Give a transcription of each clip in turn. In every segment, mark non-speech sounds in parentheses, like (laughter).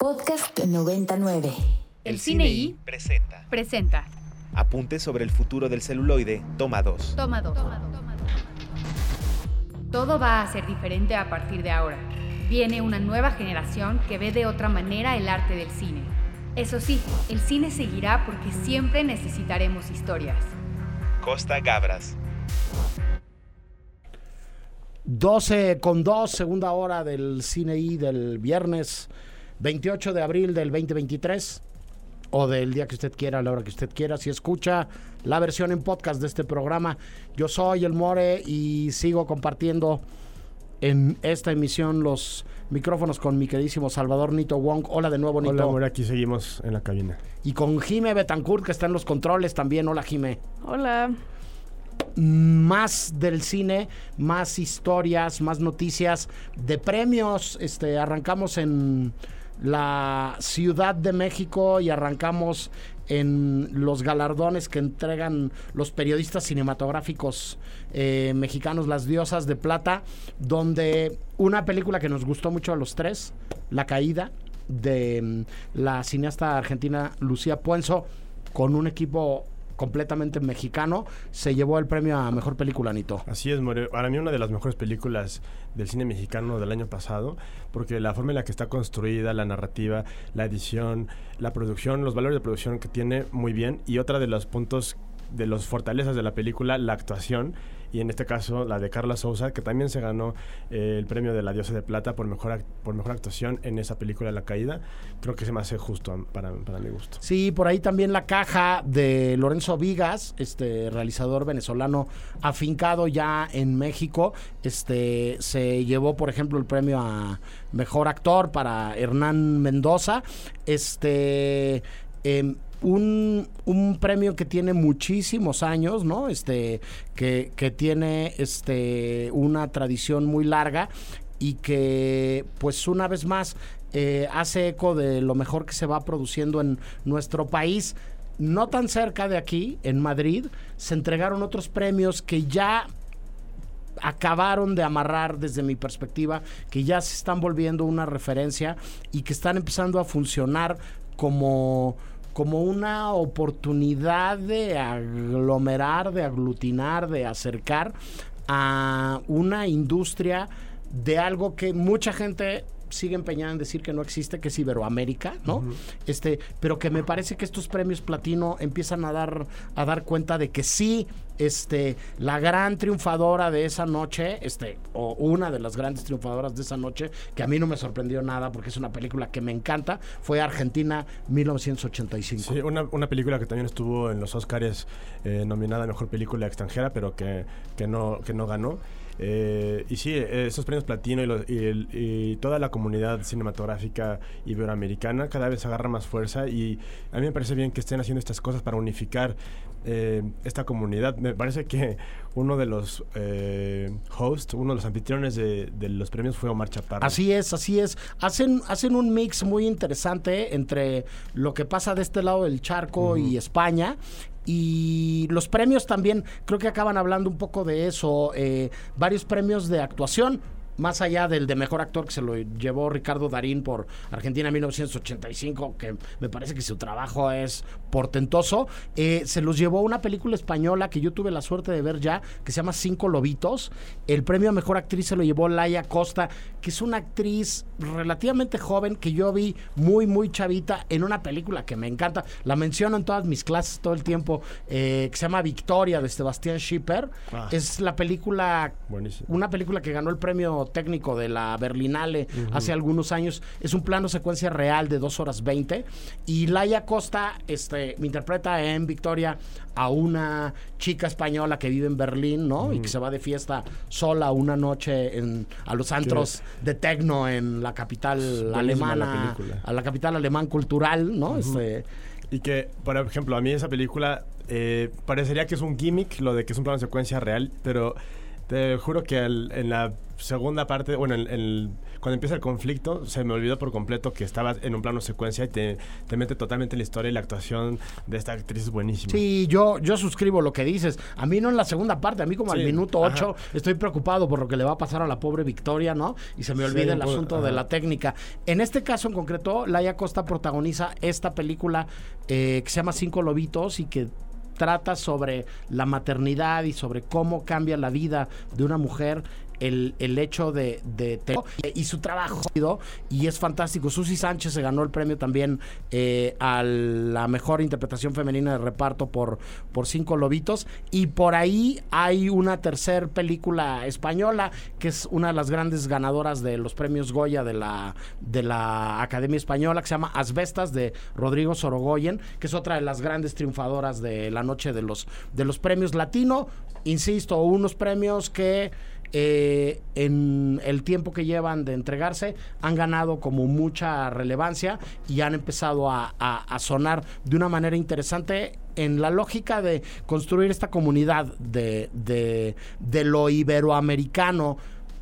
Podcast 99. El Cine I presenta presenta Apuntes sobre el futuro del celuloide, toma 2. Toma 2. Todo va a ser diferente a partir de ahora. Viene una nueva generación que ve de otra manera el arte del cine. Eso sí, el cine seguirá porque siempre necesitaremos historias. Costa Gabras. 12 con 2, segunda hora del Cine I del viernes 28 de abril del 2023 o del día que usted quiera, a la hora que usted quiera. Si escucha la versión en podcast de este programa, yo soy el More y sigo compartiendo en esta emisión los micrófonos con mi queridísimo Salvador Nito Wong. Hola de nuevo, Nito. Hola, More, aquí seguimos en la cabina. Y con Jime Betancourt, que está en los controles también. Hola, Jime. Hola. más del cine, más historias, más noticias de premios. Este, arrancamos en la Ciudad de México y arrancamos en los galardones que entregan los periodistas cinematográficos eh, mexicanos, Las Diosas de Plata, donde una película que nos gustó mucho a los tres, La Caída, de mm, la cineasta argentina Lucía Puenzo, con un equipo completamente mexicano, se llevó el premio a Mejor Película, Nito. Así es, More. Para mí una de las mejores películas del cine mexicano del año pasado, porque la forma en la que está construida, la narrativa, la edición, la producción, los valores de producción que tiene muy bien, y otra de los puntos de las fortalezas de la película, la actuación, y en este caso la de Carla Souza, que también se ganó eh, el premio de la Diosa de Plata por mejor, por mejor actuación en esa película La Caída. Creo que se me hace justo para, para mi gusto. Sí, por ahí también la caja de Lorenzo Vigas, este realizador venezolano afincado ya en México, este se llevó por ejemplo el premio a mejor actor para Hernán Mendoza, este em, un, un premio que tiene muchísimos años, ¿no? Este, que, que tiene este, una tradición muy larga y que, pues, una vez más, eh, hace eco de lo mejor que se va produciendo en nuestro país. No tan cerca de aquí, en Madrid, se entregaron otros premios que ya acabaron de amarrar desde mi perspectiva, que ya se están volviendo una referencia y que están empezando a funcionar como, como una oportunidad de aglomerar, de aglutinar, de acercar a una industria de algo que mucha gente sigue empeñada en decir que no existe, que es Iberoamérica, ¿no? Este, pero que me parece que estos premios platino empiezan a dar a dar cuenta de que sí, este, la gran triunfadora de esa noche, este, o una de las grandes triunfadoras de esa noche, que a mí no me sorprendió nada porque es una película que me encanta, fue Argentina 1985. Sí, una, una película que también estuvo en los Oscars eh, nominada a Mejor Película Extranjera, pero que, que, no, que no ganó. Eh, y sí, esos premios platino y, y toda la comunidad cinematográfica iberoamericana cada vez agarra más fuerza y a mí me parece bien que estén haciendo estas cosas para unificar eh, esta comunidad. Me parece que uno de los eh, hosts, uno de los anfitriones de, de los premios fue Omar Chaparro. Así es, así es. Hacen, hacen un mix muy interesante entre lo que pasa de este lado del charco y España. Y los premios también, creo que acaban hablando un poco de eso. eh, varios premios de actuación. Más allá del de mejor actor que se lo llevó Ricardo Darín por Argentina 1985, que me parece que su trabajo es portentoso, eh, se los llevó una película española que yo tuve la suerte de ver ya, que se llama Cinco Lobitos. El premio a mejor actriz se lo llevó Laia Costa, que es una actriz relativamente joven que yo vi muy, muy chavita en una película que me encanta. La menciono en todas mis clases todo el tiempo, eh, que se llama Victoria de Sebastián Schipper. Ah. Es la película Buenísimo. una película que ganó el premio técnico de la Berlinale hace algunos años. Es un plano secuencia real de 2 horas 20. Y Laia Costa este, me interpreta en Victoria a una chica española que vive en Berlín, ¿no? Y que se va de fiesta sola una noche en, a los antros de tecno en la capital alemana, a la capital alemán cultural, ¿no? Este, Y que, por ejemplo, a mí esa película eh, parecería que es un gimmick, lo de que es un plano de secuencia real, pero te juro que en la segunda parte, bueno, el, el- cuando empieza el conflicto, se me olvidó por completo que estaba en un plano secuencia y te, te mete totalmente en la historia y la actuación de esta actriz es buenísima. Sí, yo, yo suscribo lo que dices. A mí no en la segunda parte, a mí como al minuto ajá. 8 estoy preocupado por lo que le va a pasar a la pobre Victoria, ¿no? Y se me olvida Sí, el pues, asunto de la técnica. En este caso en concreto, Laia Costa protagoniza esta película eh, que se llama Cinco Lobitos y que trata sobre la maternidad y sobre cómo cambia la vida de una mujer el, el hecho de, y su trabajo y es fantástico. Susi Sánchez se ganó el premio también eh, a la mejor interpretación femenina de reparto por, por Cinco Lobitos y por ahí hay una tercer película española que es una de las grandes ganadoras de los premios Goya de la, de la Academia Española que se llama Asbestas de Rodrigo Sorogoyen que es otra de las grandes triunfadoras de la noche de los, de los premios latino. Insisto, unos premios que eh, en el tiempo que llevan de entregarse han ganado como mucha relevancia y han empezado a, a- sonar de una manera interesante en la lógica de construir esta comunidad de, de, de lo iberoamericano.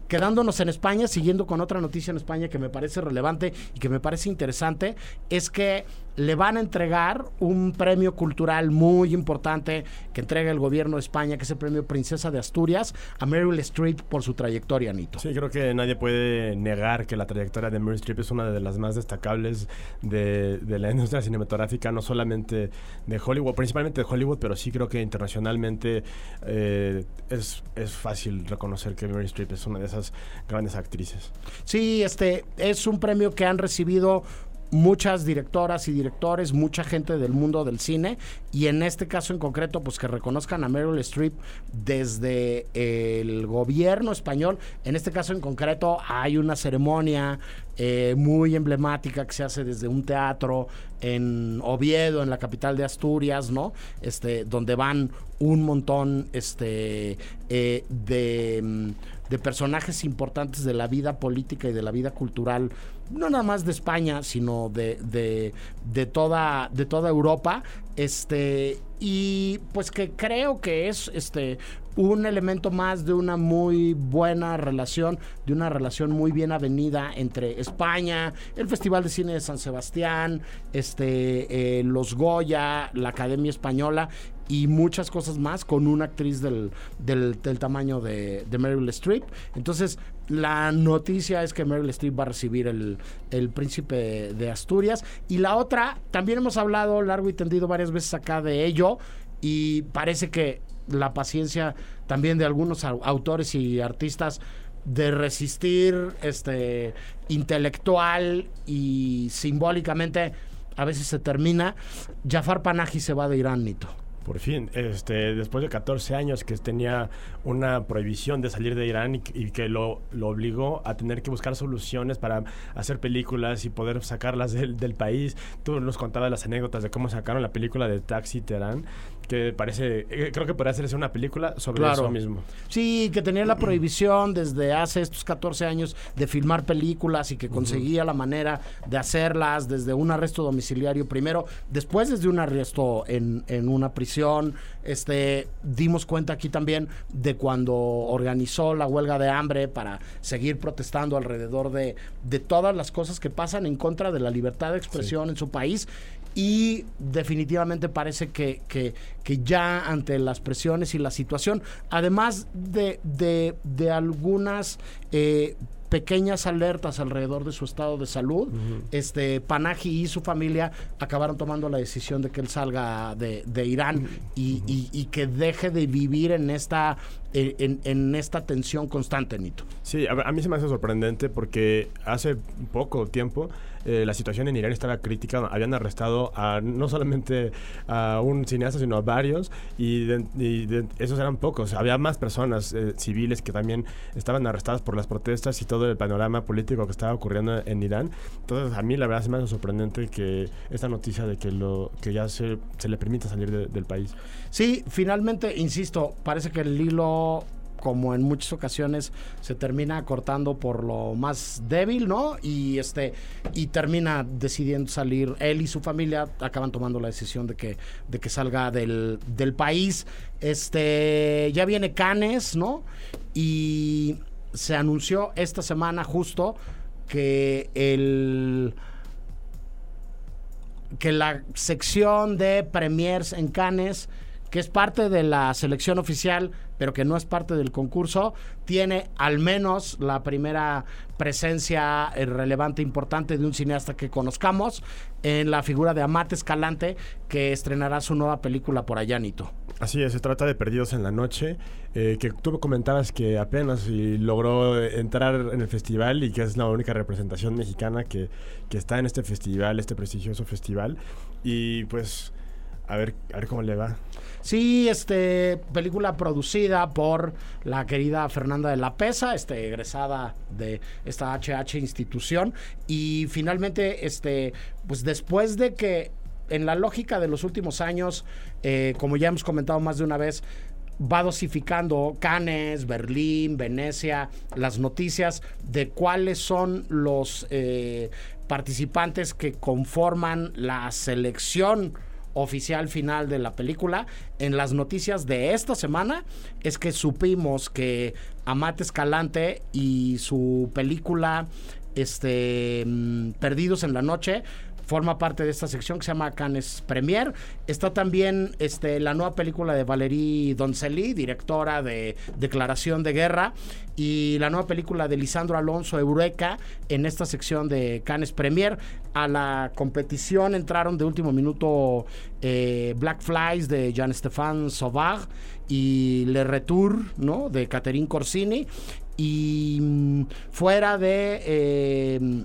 Quedándonos en España, siguiendo con otra noticia en España que me parece relevante y que me parece interesante, es que le van a entregar un premio cultural muy importante que entrega el gobierno de España, que es el premio Princesa de Asturias, a Meryl Streep por su trayectoria, Nito. Sí, creo que nadie puede negar que la trayectoria de Meryl Streep es una de las más destacables de, de la industria cinematográfica, no solamente de Hollywood, principalmente de Hollywood, pero sí creo que internacionalmente eh, es, es fácil reconocer que Meryl Streep es una de esas grandes actrices. Sí, este es un premio que han recibido muchas directoras y directores, mucha gente del mundo del cine y en este caso en concreto pues que reconozcan a Meryl Streep desde el gobierno español, en este caso en concreto hay una ceremonia eh, muy emblemática que se hace desde un teatro en Oviedo, en la capital de Asturias, ¿no? Este, donde van un montón este, eh, de, mm, de personajes importantes de la vida política y de la vida cultural, no nada más de España, sino de, de, de toda, de toda Europa. Este, y pues que creo que es este un elemento más de una muy buena relación, de una relación muy bien avenida entre España, el Festival de Cine de San Sebastián, este, eh, los Goya, la Academia Española y muchas cosas más con una actriz del, del, tamaño de, de Meryl Streep. Entonces, la noticia es que Meryl Streep va a recibir el, el Príncipe de Asturias. Y la otra, también hemos hablado largo y tendido varias veces acá de ello y parece que la paciencia también de algunos au- autores y artistas de resistir este intelectual y simbólicamente a veces se termina. Jafar Panahi se va de Irán, Nito. Por fin, este, después de 14 años que tenía una prohibición de salir de Irán y, y que lo, lo obligó a tener que buscar soluciones para hacer películas y poder sacarlas del, del país. Tú nos contabas las anécdotas de cómo sacaron la película de Taxi Teherán, que parece, eh, creo que podría hacerse una película sobre Claro. eso mismo. Sí, que tenía la prohibición desde hace estos 14 años de filmar películas y que conseguía la manera de hacerlas desde un arresto domiciliario primero, después desde un arresto en, en una prisión. Este, dimos cuenta aquí también de cuando organizó la huelga de hambre para seguir protestando alrededor de, de todas las cosas que pasan en contra de la libertad de expresión en su país y definitivamente parece que, que, que ya ante las presiones y la situación, además de, de, de algunas eh, pequeñas alertas alrededor de su estado de salud, este Panahi y su familia acabaron tomando la decisión de que él salga de, de Irán y, y- y que deje de vivir en esta, en, en esta tensión constante, Nito. Sí, a, a mí se me hace sorprendente porque hace poco tiempo eh, la situación en Irán estaba crítica. Habían arrestado a no solamente a un cineasta, sino a varios. Y, de- y de- esos eran pocos. Había más personas eh, civiles que también estaban arrestadas por las protestas y todo el panorama político que estaba ocurriendo en Irán. Entonces, a mí la verdad se me hace sorprendente que esta noticia de que, lo, que ya se, se le permita salir de- del país. Sí, finalmente, insisto, parece que el hilo, como en muchas ocasiones, se termina cortando por lo más débil, ¿no? Y este, y termina decidiendo salir. Él y su familia acaban tomando la decisión de que, de que salga del, del país. Este, ya viene Canes, ¿no? Y se anunció esta semana justo que el que la sección de premiers en Cannes que es parte de la selección oficial, pero que no es parte del concurso, tiene al menos la primera presencia eh, relevante, importante de un cineasta que conozcamos, en la figura de Amate Escalante, que estrenará su nueva película por allá, Nito. Así es, se trata de Perdidos en la Noche, eh, que tú comentabas que apenas logró entrar en el festival y que es la única representación mexicana que, que está en este festival, este prestigioso festival. Y pues a ver, a ver cómo le va. Sí, este, película producida por la querida Fernanda de la Pesa, este, egresada de esta HH institución. Y finalmente, este, pues después de que en la lógica de los últimos años, eh, como ya hemos comentado más de una vez, va dosificando Cannes, Berlín, Venecia, las noticias de cuáles son los eh, participantes que conforman la selección oficial final de la película. En las noticias de esta semana es que supimos que Amate Escalante y su película este mm, Perdidos en la Noche forma parte de esta sección que se llama Cannes Premier. Está también este, la nueva película de Valerie Doncelli, directora de Declaración de Guerra, y la nueva película de Lisandro Alonso, Eureka, en esta sección de Cannes Premier. A la competición entraron de último minuto eh, Black Flies de Jean-Stéphane Sauvage y Le Retour, ¿no? De Catherine Corsini. Y mm, fuera de eh,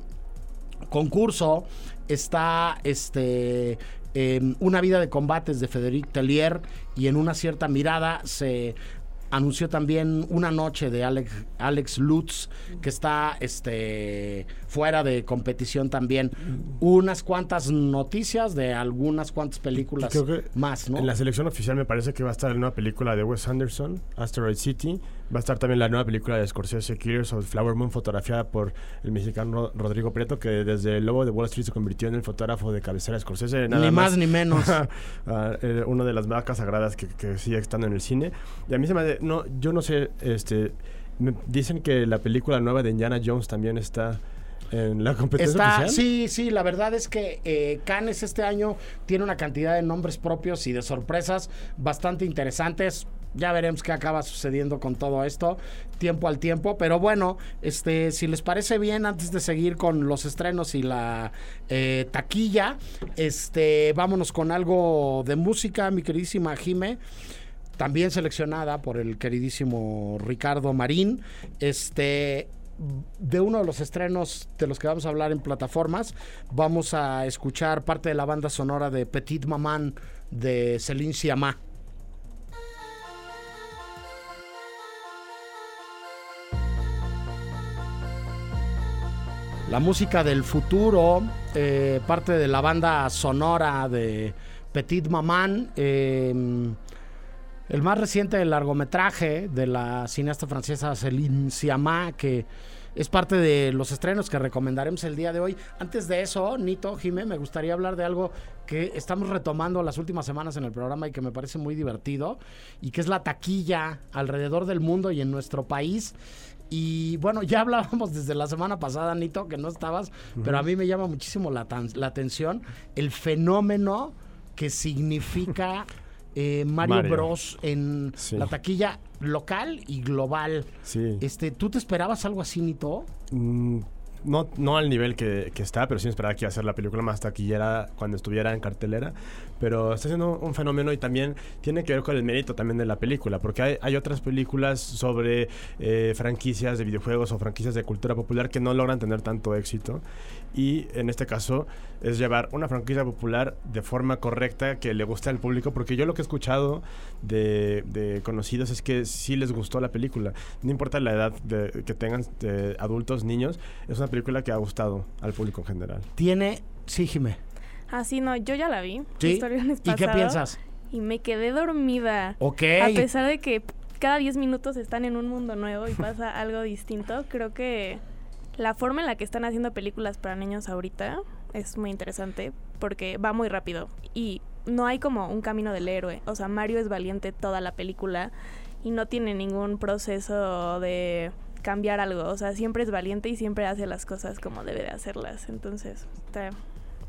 concurso está este Una vida de combates de Federic Tellier y en una cierta mirada se anunció también una noche de Alex, Alex Lutz que está este fuera de competición también. Unas cuantas noticias de algunas cuantas películas más en la selección oficial me parece que va a estar la nueva película de Wes Anderson Asteroid City Va a estar también la nueva película de Scorsese, Killers of Flower Moon, fotografiada por el mexicano Rodrigo Prieto, que desde el Lobo de Wall Street se convirtió en el fotógrafo de cabecera de Scorsese. ni más, ni menos. (laughs) Ah, eh, una de las marcas sagradas que, que, sigue estando en el cine. Y a mí se me... No, yo no sé, este... dicen que la película nueva de Indiana Jones también está en la competencia oficial? Sí, sí, la verdad es que eh, Cannes este año tiene una cantidad de nombres propios y de sorpresas bastante interesantes ya veremos qué acaba sucediendo con todo esto, tiempo al tiempo. Pero bueno, este, si les parece bien, antes de seguir con los estrenos y la eh, taquilla, este, vámonos con algo de música, mi queridísima Jime también seleccionada por el queridísimo Ricardo Marín. Este de uno de los estrenos de los que vamos a hablar en plataformas, vamos a escuchar parte de la banda sonora de Petit Maman de Céline Sciamma. La música del futuro, eh, parte de la banda sonora de Petit Maman, em, el más reciente largometraje de la cineasta francesa Céline Sciamma, que es parte de los estrenos que recomendaremos el día de hoy. Antes de eso, Nito, Jimé, me gustaría hablar de algo que estamos retomando las últimas semanas en el programa y que me parece muy divertido, y que es la taquilla alrededor del mundo y en nuestro país. Y bueno, ya hablábamos desde la semana pasada, Nito, que no estabas, pero a mí me llama muchísimo la, la atención el fenómeno que significa (laughs) eh, Mario, Bros en la taquilla local y global. Sí. Este, ¿Tú te esperabas algo así, Nito? Mm, no, no al nivel que, que, está, pero sí esperaba que iba a ser la película más taquillera cuando estuviera en cartelera pero está siendo un fenómeno y también tiene que ver con el mérito también de la película, porque hay, hay otras películas sobre eh, franquicias de videojuegos o franquicias de cultura popular que no logran tener tanto éxito y en este caso es llevar una franquicia popular de forma correcta que le guste al público, porque yo lo que he escuchado de, de conocidos es que sí les gustó la película, no importa la edad de, que tengan de adultos, niños, es una película que ha gustado al público en general. Tiene, sí, Ah, sí, no, yo ya la vi. ¿Sí? ¿Y qué piensas? Y me quedé dormida. Ok. A pesar de que cada 10 minutos están en un mundo nuevo y pasa (laughs) algo distinto, creo que la forma en la que están haciendo películas para niños ahorita es muy interesante porque va muy rápido y no hay como un camino del héroe. O sea, Mario es valiente toda la película y no tiene ningún proceso de cambiar algo. O sea, siempre es valiente y siempre hace las cosas como debe de hacerlas. Entonces, está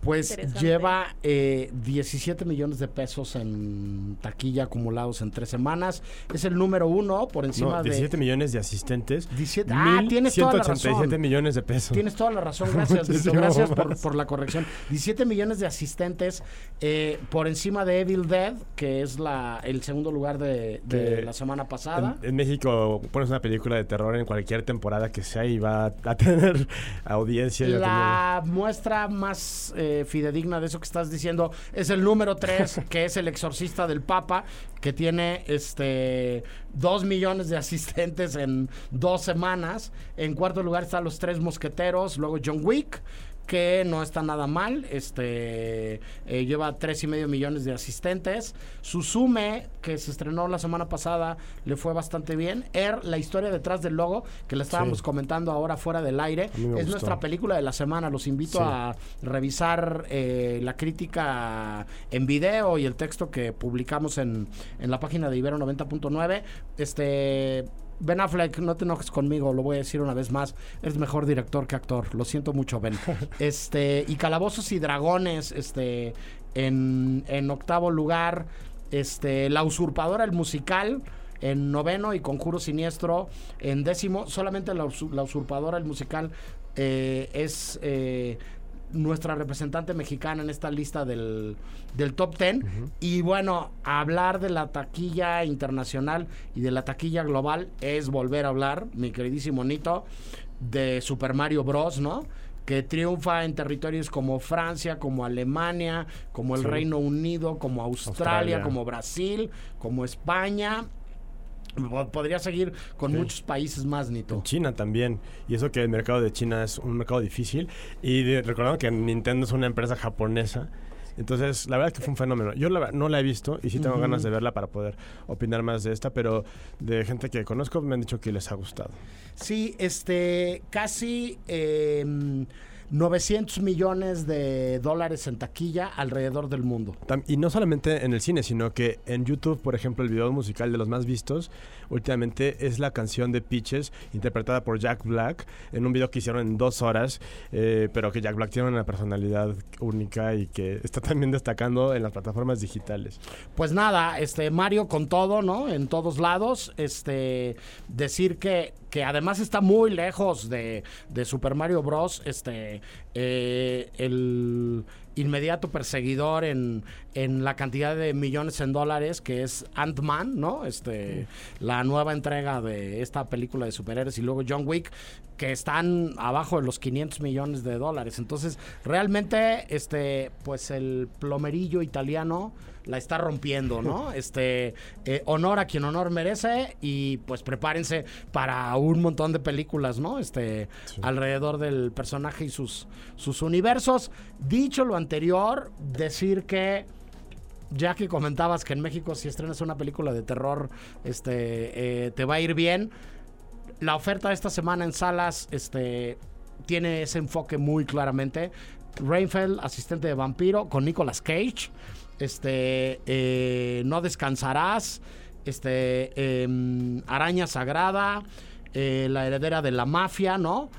Pues lleva eh, 17 millones de pesos en taquilla acumulados en tres semanas. Es el número uno por encima No, 17 de... millones de asistentes. 17 Ah, tienes toda la 187 razón. millones de pesos. Tienes toda la razón, (laughs) gracias, Muchísimo gracias por, la corrección. 17 millones de asistentes eh, por encima de Evil Dead, que es la, el segundo lugar de, la semana pasada. En, en México pones una película de terror en cualquier temporada que sea y va a (laughs) tener audiencia. La muestra más eh, fidedigna de eso que estás diciendo es el número 3, (laughs) que es el exorcista del Papa, que tiene este dos millones de asistentes en dos semanas. En cuarto lugar están los tres mosqueteros, luego John Wick que no está nada mal, este eh, lleva tres y medio millones de asistentes. Susume, que se estrenó la semana pasada, le fue bastante bien. Er, la historia detrás del logo, que la estábamos Sí. comentando ahora fuera del aire, es gustó. nuestra película de la semana. Los invito Sí. a revisar eh, la crítica en video y el texto que publicamos en, en la página de Ibero 90.9. Este. Ben Affleck, no te enojes conmigo, lo voy a decir una vez más. Eres mejor director que actor. Lo siento mucho, Ben. (laughs) este, y Calabozos y Dragones, este, en, en octavo lugar. Este, La Usurpadora, el musical en noveno y Conjuro Siniestro en décimo. Solamente la, Usu- La usurpadora, el musical, eh, es eh, nuestra representante mexicana en esta lista del, del top ten. Y bueno, hablar de la taquilla internacional y de la taquilla global es volver a hablar, mi queridísimo Nito, de Super Mario Bros, ¿no? que triunfa en territorios como Francia, como Alemania, como el Sí. Reino Unido, como Australia, Australia. como Brasil, como España. Po- Podría seguir con Sí. muchos países más, Nito. China también. Y eso que el mercado de China es un mercado difícil. Y de- recordando que Nintendo es una empresa japonesa. Entonces, la verdad es que fue un fenómeno. Yo la no la he visto y sí tengo ganas de verla para poder opinar más de esta, pero de gente que conozco me han dicho que les ha gustado. Sí, este, casi eh, 900 millones de dólares en taquilla alrededor del mundo. Y no solamente en el cine, sino que en YouTube, por ejemplo, el video musical de los más vistos últimamente es la canción de Peaches, interpretada por Jack Black, en un video que hicieron en dos horas, eh, pero que Jack Black tiene una personalidad única y que está también destacando en las plataformas digitales. Pues nada, este Mario con todo, ¿no? En todos lados. Este decir que, que además está muy lejos de, de Super Mario Bros. Este eh, el inmediato perseguidor en, en la cantidad de millones en dólares que es Ant-Man, ¿no? Este, la nueva entrega de esta película de superhéroes y luego John Wick, que están abajo de los 500 millones de dólares. Entonces, realmente, este, pues el plomerillo italiano la está rompiendo, ¿no? (laughs) Este, eh, honor a quien honor merece y pues prepárense para un montón de películas, ¿no? Este, alrededor del personaje y sus, sus universos. Dicho lo anterior, decir que ya que comentabas que en México si estrenas una película de terror, este, eh, te va a ir bien. La oferta de esta semana en salas, este, tiene ese enfoque muy claramente. Rainfeld, asistente de vampiro, con Nicolas Cage. Este, eh, no descansarás. Este, em, Araña Sagrada, eh, la heredera de la mafia, ¿no?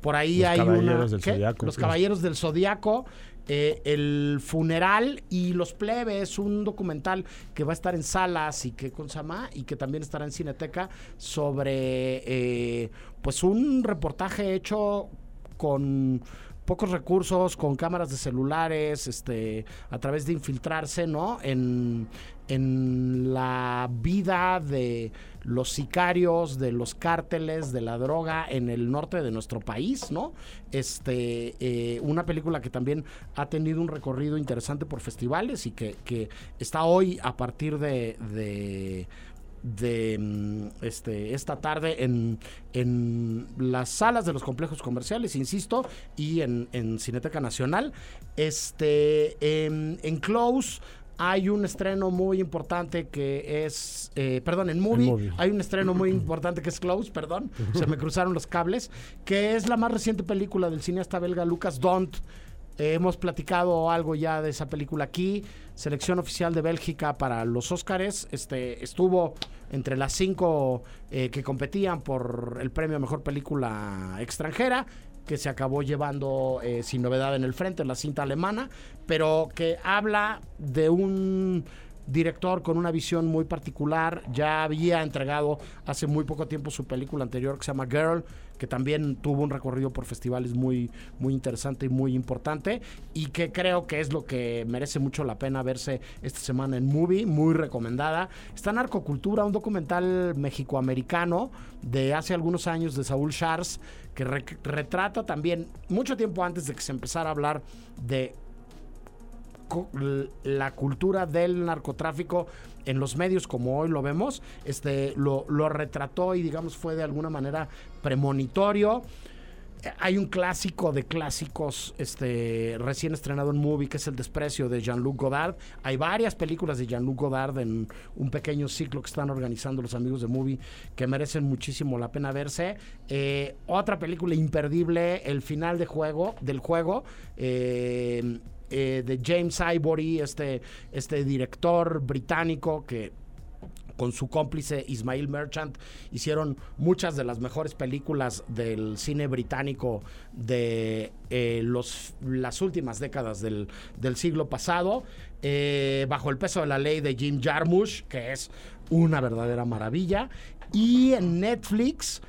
Por ahí Los hay una. Caballeros del ¿qué? Zodiaco. Los Caballeros del Zodiaco. Eh, el funeral y los plebes, un documental que va a estar en salas y que con Sama y que también estará en Cineteca sobre eh, pues un reportaje hecho con pocos recursos, con cámaras de celulares, este, a través de infiltrarse, ¿no? En, en la vida de los sicarios, de los cárteles, de la droga en el norte de nuestro país, ¿no? Este, eh, una película que también ha tenido un recorrido interesante por festivales y que, que está hoy a partir de, de de mm, este esta tarde en, en las salas de los complejos comerciales, insisto, y en, en Cineteca Nacional. Este en, en Close hay un estreno muy importante que es, eh, perdón, en movie, Movie. hay un estreno muy (clears throat) importante que es Close, perdón, se me cruzaron los cables, que es la más reciente película del cineasta belga Lucas Dont, Eh, hemos platicado algo ya de esa película aquí. Selección oficial de Bélgica para los Óscares. Este, estuvo entre las cinco eh, que competían por el premio a Mejor Película Extranjera que se acabó llevando eh, sin novedad en el frente, la cinta alemana, pero que habla de un director con una visión muy particular. Ya había entregado hace muy poco tiempo su película anterior que se llama Girl, que también tuvo un recorrido por festivales muy, muy interesante y muy importante. Y que creo que es lo que merece mucho la pena verse esta semana en Movie, muy recomendada. Está Narcocultura, un documental mexicoamericano de hace algunos años de Saúl Schars, que retrata también, mucho tiempo antes de que se empezara a hablar de la cultura del narcotráfico en los medios como hoy lo vemos, este, lo, retrató y digamos fue de alguna manera premonitorio hay un clásico de clásicos este, recién estrenado en movie que es El desprecio de Jean-Luc Godard. Hay varias películas de Jean-Luc Godard en un pequeño ciclo que están organizando los amigos de movie que merecen muchísimo la pena verse. Eh, otra película imperdible, El final de juego, del juego. Eh, eh, de James Ivory, este, este director británico que con su cómplice Ismail Merchant hicieron muchas de las mejores películas del cine británico de eh, los, las últimas décadas del, siglo pasado, eh, bajo el peso de la ley de Jim Jarmusch, que es una verdadera maravilla, y en Netflix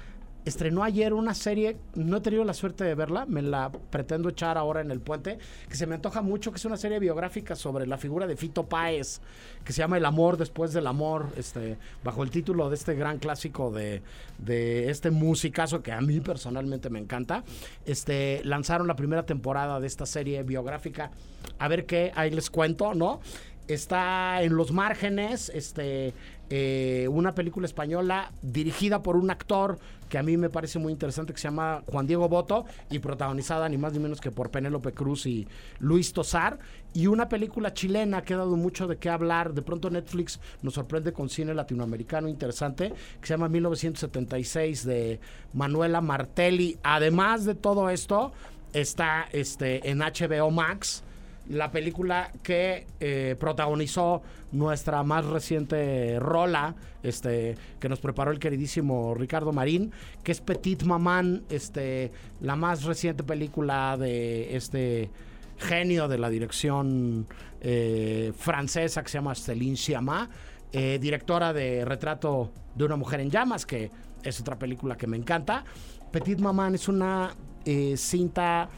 estrenó ayer una serie, no he tenido la suerte de verla, me la pretendo echar ahora en el puente, que se me antoja mucho, que es una serie biográfica sobre la figura de Fito Páez, que se llama El amor después del amor, este, bajo el título de este gran clásico de, de este musicazo que a mí personalmente me encanta. Este, lanzaron la primera temporada de esta serie biográfica, a ver qué, ahí les cuento, ¿no? Está en los márgenes, este, eh, una película española dirigida por un actor que a mí me parece muy interesante que se llama Juan Diego Boto y protagonizada ni más ni menos que por Penélope Cruz y Luis Tosar. Y una película chilena que ha dado mucho de qué hablar. De pronto Netflix nos sorprende con cine latinoamericano interesante que se llama 1976 de Manuela Martelli. Además de todo esto está este en HBO Max la película que eh, protagonizó nuestra más reciente rola, este, que nos preparó el queridísimo Ricardo Marín, que es Petit Maman, este, la más reciente película de este genio de la dirección eh, francesa que se llama Céline Sciamma, eh, directora de Retrato de una mujer en llamas, que es otra película que me encanta. Petit Maman es una cinta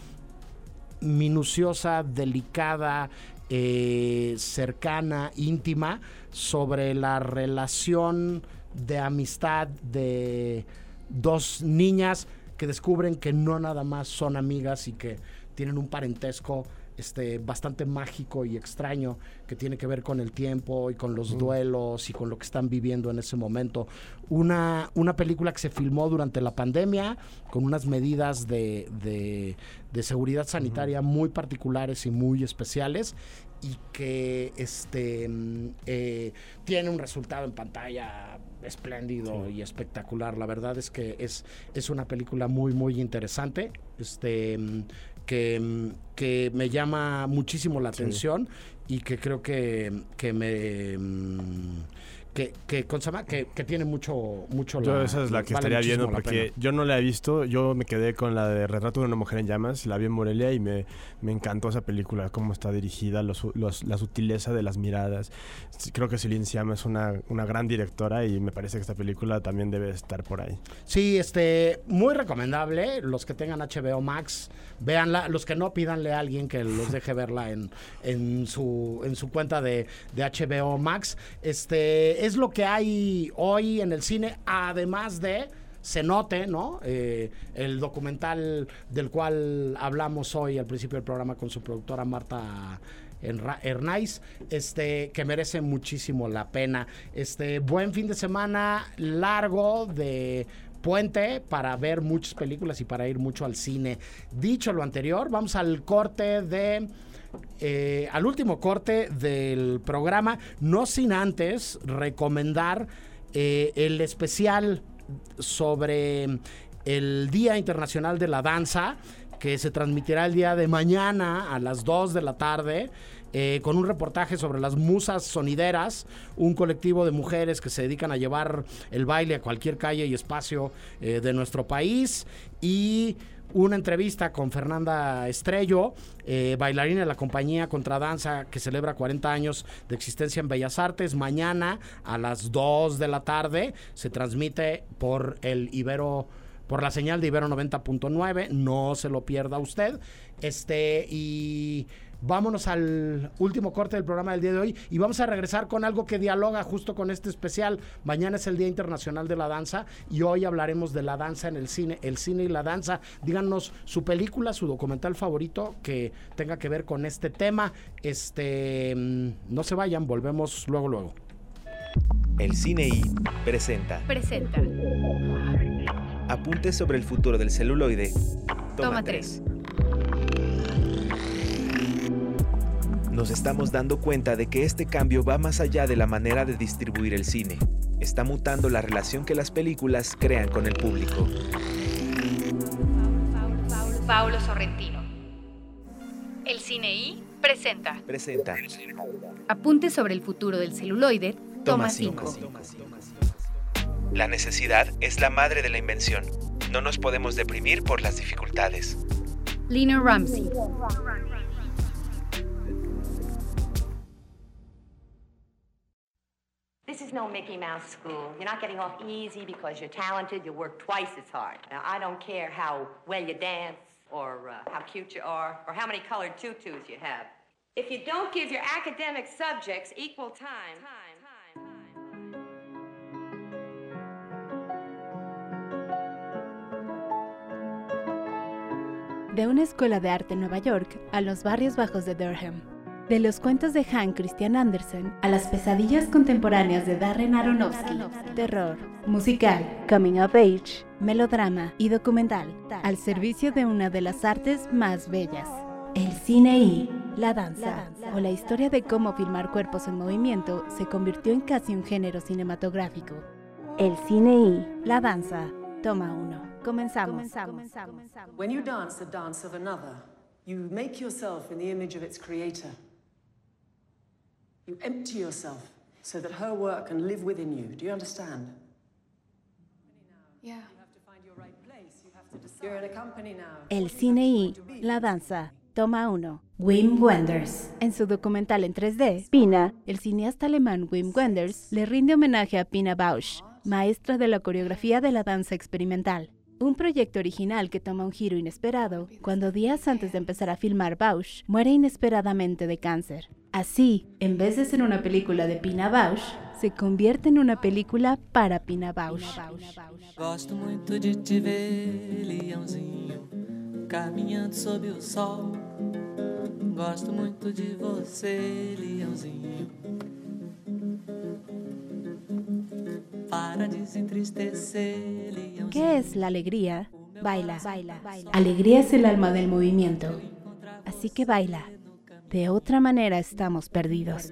minuciosa, delicada, eh, cercana, íntima, sobre la relación de amistad de dos niñas que descubren que no nada más son amigas y que tienen un parentesco este, bastante mágico y extraño que tiene que ver con el tiempo y con los duelos y con lo que están viviendo en ese momento. Una, una película que se filmó durante la pandemia con unas medidas de, de, seguridad sanitaria muy particulares y muy especiales y que este, mm, eh, tiene un resultado en pantalla espléndido y espectacular. La verdad es que es, es una película muy, muy interesante. Este, mm, que, que me llama muchísimo la atención y que creo que, que me mm, que, que, que, que tiene mucho, mucho Yo esa es la que estaría viendo porque yo no la he visto, yo me quedé con la de Retrato de una mujer en llamas, la vi en Morelia y me, me encantó esa película, cómo está dirigida, los, los, la sutileza de las miradas. Creo que Celine Siama es una, una gran directora y me parece que esta película también debe estar por ahí. Sí, este, muy recomendable, los que tengan HBO Max, véanla, los que no pídanle a alguien que los deje verla en, en, su, en su cuenta de, de HBO Max. Este es lo que hay hoy en el cine, además de se note, ¿no? Eh, el documental del cual hablamos hoy al principio del programa con su productora Marta Hernais, este, que merece muchísimo la pena. Este, buen fin de semana largo de puente para ver muchas películas y para ir mucho al cine. Dicho lo anterior, vamos al corte de eh, al último corte del programa, no sin antes recomendar eh, el especial sobre el Día Internacional de la Danza que se transmitirá el día de mañana a las 2 de la tarde. Eh, con un reportaje sobre las musas sonideras, un colectivo de mujeres que se dedican a llevar el baile a cualquier calle y espacio eh, de nuestro país. Y una entrevista con Fernanda Estrello, eh, bailarina de la compañía Contradanza, que celebra 40 años de existencia en Bellas Artes. Mañana a las 2 de la tarde se transmite por el Ibero, por la señal de Ibero 90.9. No se lo pierda usted. Este, y vámonos al último corte del programa del día de hoy y vamos a regresar con algo que dialoga justo con este especial. Mañana es el Día Internacional de la Danza y hoy hablaremos de la danza en el cine, el cine y la danza. Díganos su película, su documental favorito que tenga que ver con este tema. Este, mm, no se vayan, volvemos luego luego. El Cine I presenta Presenta. Apuntes sobre el futuro del celuloide. Toma, Toma 3. Nos estamos dando cuenta de que este cambio va más allá de la manera de distribuir el cine. Está mutando la relación que las películas crean con el público. Paulo Sorrentino. El Cine I presenta. Presenta Apuntes sobre el futuro del celuloide. Toma 5. La necesidad es la madre de la invención. No nos podemos deprimir por las dificultades. Lina Ramsey. This is no Mickey Mouse school. You're not getting off easy because you're talented. You work twice as hard. Now, I don't care how well you dance or uh, how cute you are or how many colored tutus you have. If you don't give your academic subjects equal time, time, time. De una escuela de arte en Nueva York a los barrios bajos de Durham. De los cuentos de Hank Christian Andersen a las pesadillas contemporáneas de Darren Aronofsky. Terror, musical, coming of age, melodrama y documental. Al servicio de una de las artes más bellas. El cine y la danza, o la historia de cómo filmar cuerpos en movimiento se convirtió en casi un género cinematográfico. El cine y la danza. Toma uno. Comenzamos. When you dance the dance of another, you make yourself in the image of its creator. You empty yourself so that her work can live within you. Do you understand? Yeah. El cine y la danza. Toma uno. Wim Wenders. En su documental en 3D, Pina, el cineasta alemán Wim Wenders le rinde homenaje a Pina Bausch, maestra de la coreografía de la danza experimental. Un proyecto original que toma un giro inesperado cuando días antes de empezar a filmar Bausch muere inesperadamente de cáncer. Así, en vez de ser una película de Pina Bausch, se convierte en una película para Pina Bausch. Gosto muito de te ver, leãozinho, caminhando sob sol. Gosto muito de você. Para desentristecer, leãozinho. ¿Qué es la alegría? Baila. Alegría es el alma del movimiento. Así que baila. De otra manera estamos perdidos.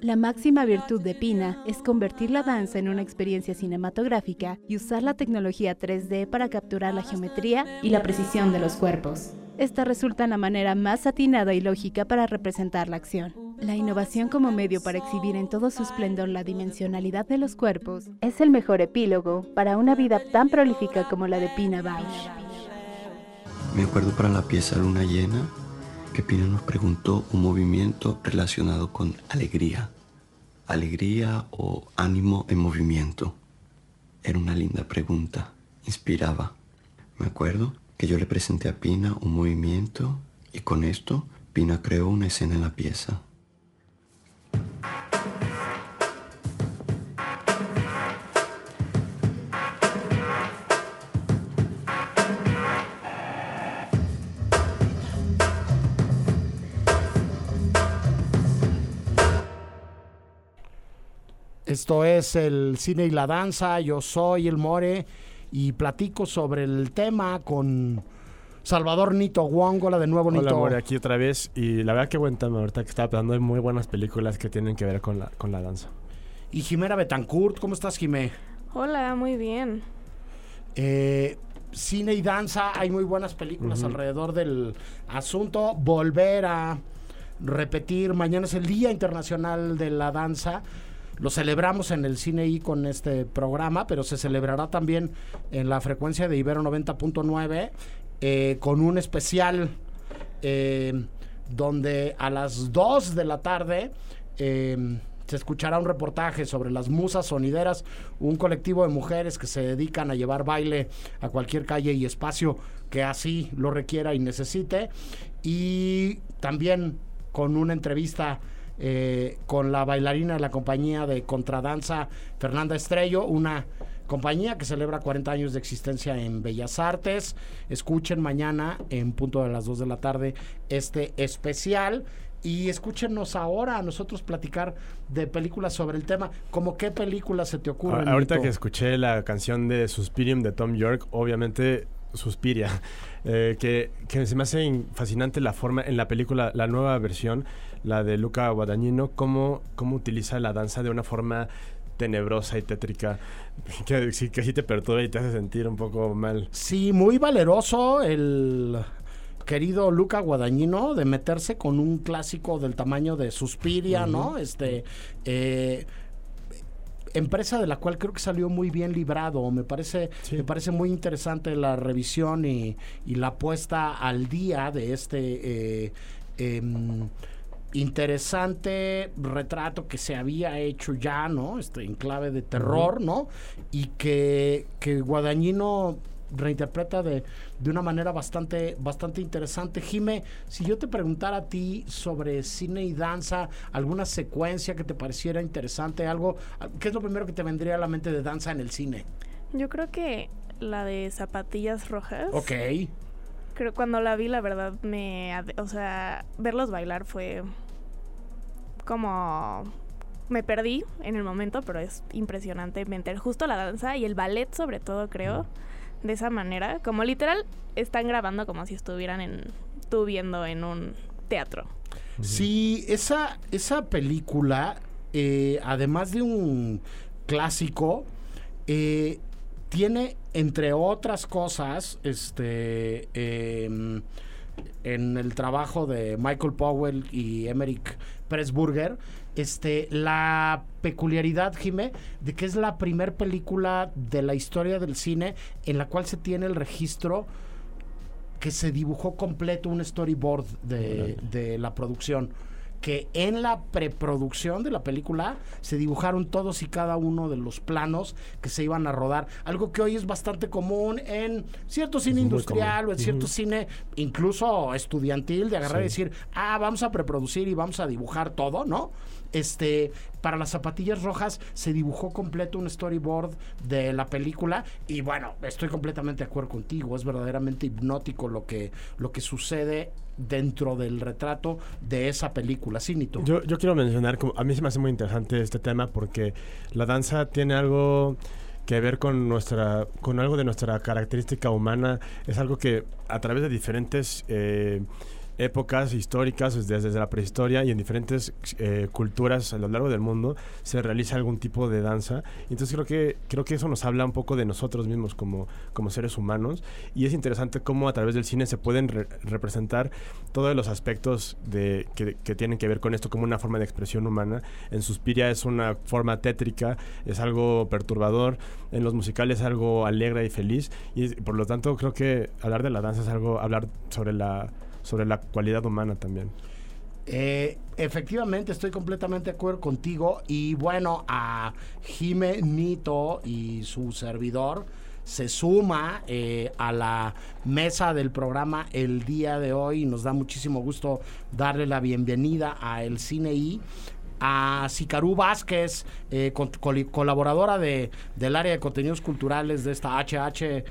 La máxima virtud de Pina es convertir la danza en una experiencia cinematográfica y usar la tecnología 3D para capturar la geometría y la precisión de los cuerpos. Esta resulta la manera más atinada y lógica para representar la acción. La innovación como medio para exhibir en todo su esplendor la dimensionalidad de los cuerpos es el mejor epílogo para una vida tan prolífica como la de Pina Bausch. Me acuerdo para la pieza Luna Llena que Pina nos preguntó un movimiento relacionado con alegría. Alegría o ánimo en movimiento. Era una linda pregunta, inspiraba. Me acuerdo que yo le presenté a Pina un movimiento y con esto Pina creó una escena en la pieza. Esto es el cine y la danza. Yo soy el More y platico sobre el tema con Salvador Nito Wong. Hola de nuevo, Hola, Nito. More, aquí otra vez. Y la verdad que buen tema ahorita que estaba hablando de muy buenas películas que tienen que ver con la, con la danza. Y Jimena Betancourt. ¿Cómo estás, Jimé? Hola, muy bien. Eh, cine y danza, hay muy buenas películas alrededor del asunto. Volver a repetir, mañana es el Día Internacional de la Danza. Lo celebramos en el Cine I con este programa, pero se celebrará también en la frecuencia de Ibero 90.9 eh, con un especial eh, donde a las 2 de la tarde eh, se escuchará un reportaje sobre las musas sonideras, un colectivo de mujeres que se dedican a llevar baile a cualquier calle y espacio que así lo requiera y necesite. Y también con una entrevista con la bailarina de la compañía de contradanza Fernanda Estrello, una compañía que celebra 40 años de existencia en Bellas Artes. Escuchen mañana en punto de las 2 de la tarde este especial. Y escúchenos ahora a nosotros platicar de películas sobre el tema. ¿Cómo qué películas se te ocurren? Ahorita que escuché la canción de Suspirium de Tom York, obviamente Suspiria, (laughs) eh, que, que se me hace in- fascinante la forma en la película, la nueva versión, la de Luca Guadagnino, cómo, cómo utiliza la danza de una forma tenebrosa y tétrica, (laughs) que, sí- que te perturba y te hace sentir un poco mal. Sí, muy valeroso el querido Luca Guadagnino de meterse con un clásico del tamaño de Suspiria, ¿no? Este eh, empresa de la cual creo que salió muy bien librado. Me parece, me parece muy interesante la revisión y, y la puesta al día de este eh, em, interesante retrato que se había hecho ya, ¿no? Este, en clave de terror, ¿no? Y que, que Guadagnino reinterpreta de, de una manera bastante, bastante interesante. Jime, si yo te preguntara a ti sobre cine y danza, alguna secuencia que te pareciera interesante, algo, ¿qué es lo primero que te vendría a la mente de danza en el cine? Yo creo que la de zapatillas rojas. Ok. Creo cuando la vi, la verdad, me. O sea, verlos bailar fue. Como. Me perdí en el momento, pero es impresionante meter justo la danza y el ballet, sobre todo, creo. De esa manera. Como literal, están grabando como si estuvieran en. Tú viendo en un teatro. Sí, esa, esa película, eh, además de un clásico, eh, tiene, entre otras cosas, este, em, en el trabajo de Michael Powell y Emmerich Pressburger, este, la peculiaridad, Jimé, de que es la primer película de la historia del cine en la cual se tiene el registro que se dibujó completo un storyboard de, de la producción. Que en la preproducción de la película se dibujaron todos y cada uno de los planos que se iban a rodar. Algo que hoy es bastante común en cierto cine industrial o en cierto cine incluso estudiantil de agarrar y decir, ah, vamos a preproducir y vamos a dibujar todo, ¿no? Este, para las zapatillas rojas se dibujó completo un storyboard de la película y bueno, estoy completamente de acuerdo contigo, es verdaderamente hipnótico lo que, lo que sucede dentro del retrato de esa película, ¿sí, Nito? Yo, yo quiero mencionar, a mí se me hace muy interesante este tema porque la danza tiene algo que ver con nuestra con algo de nuestra característica humana es algo que a través de diferentes eh, épocas históricas desde, desde la prehistoria y en diferentes eh, culturas a lo largo del mundo se realiza algún tipo de danza. Entonces creo que creo que eso nos habla un poco de nosotros mismos como como seres humanos. Y es interesante cómo a través del cine se pueden re- representar todos los aspectos de, que, que tienen que ver con esto como una forma de expresión humana. En Suspiria es una forma tétrica, es algo perturbador, en los musicales es algo alegre y feliz, y por lo tanto creo que hablar de la danza es algo, hablar sobre la, sobre la cualidad humana también. Eh, efectivamente, estoy completamente de acuerdo contigo. Y bueno, a Jime Nito y su servidor se suma eh, a la mesa del programa el día de hoy. Nos da muchísimo gusto darle la bienvenida a El Cine I. A Sicarú Vázquez, eh, colaboradora de, del área de contenidos culturales de esta HH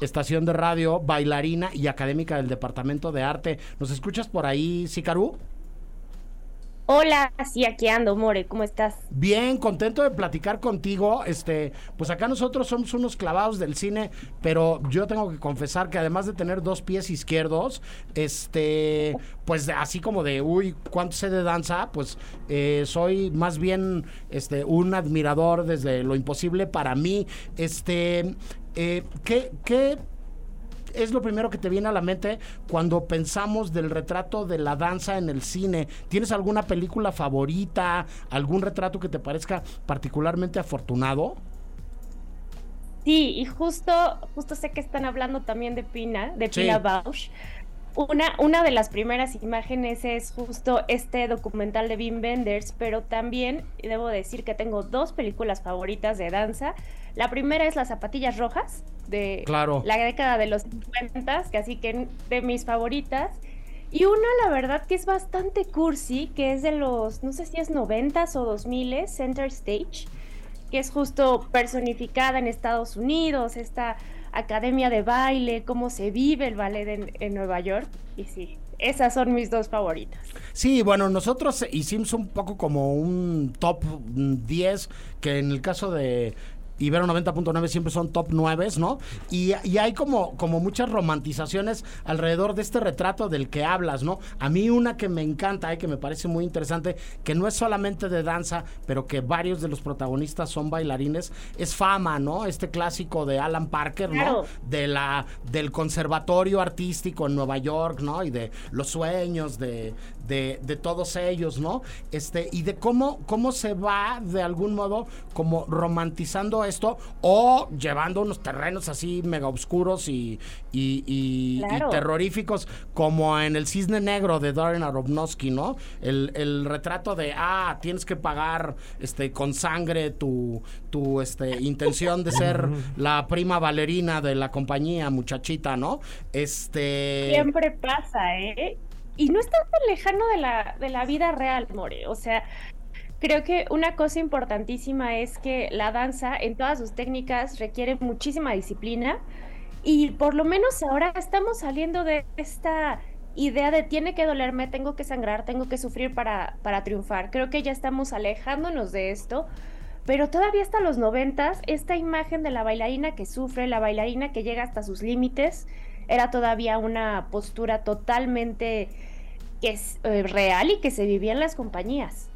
estación de radio, bailarina y académica del Departamento de Arte. ¿Nos escuchas por ahí, Sicarú? Hola, sí, aquí ando, More, ¿cómo estás? Bien, contento de platicar contigo. Este, pues acá nosotros somos unos clavados del cine, pero yo tengo que confesar que además de tener dos pies izquierdos, este, pues así como de, uy, ¿cuánto sé de danza? Pues eh, soy más bien, este, un admirador desde lo imposible para mí. Este, eh, ¿qué, qué es lo primero que te viene a la mente cuando pensamos del retrato de la danza en el cine? ¿Tienes alguna película favorita? ¿Algún retrato que te parezca particularmente afortunado? Sí, y justo, justo sé que están hablando también de Pina, de Pina Bausch. Una, una de las primeras imágenes es justo este documental de Wim Wenders, pero también debo decir que tengo dos películas favoritas de danza. La primera es Las zapatillas rojas, de la década de los 50, que así que de mis favoritas. Y una, la verdad, que es bastante cursi, que es de los, no sé si es 90s o 2000 Center Stage, que es justo personificada en Estados Unidos, esta academia de baile, cómo se vive el ballet en, en Nueva York. Y sí, esas son mis dos favoritas. Sí, bueno, nosotros hicimos un poco como un top 10, que en el caso de Ibero 90.9 siempre son top 9, ¿no? Y, hay como, como muchas romantizaciones alrededor de este retrato del que hablas, ¿no? A mí una que me encanta y que me parece muy interesante, que no es solamente de danza, pero que varios de los protagonistas son bailarines, es Fama, ¿no? Este clásico de Alan Parker, ¿no? De la, del conservatorio artístico en Nueva York, ¿no? Y de los sueños de, de, de todos ellos, ¿no? Este, y de cómo, cómo se va de algún modo como romantizando esto o llevando unos terrenos así mega oscuros y, y, terroríficos como en el Cisne Negro de Darren Aronofsky, ¿no? El, el, retrato de, ah, tienes que pagar este, con sangre tu, tu este, intención de ser (laughs) la prima bailarina de la compañía, muchachita, ¿no? Este... Siempre pasa, ¿eh? Y no está tan lejano de la, de la vida real, More. O sea, Creo que una cosa importantísima es que la danza en todas sus técnicas requiere muchísima disciplina y por lo menos ahora estamos saliendo de esta idea de tiene que dolerme, tengo que sangrar, tengo que sufrir para, para triunfar. Creo que ya estamos alejándonos de esto, pero todavía hasta los noventas esta imagen de la bailarina que sufre, la bailarina que llega hasta sus límites, era todavía una postura totalmente que es, eh, real y que se vivía en las compañías.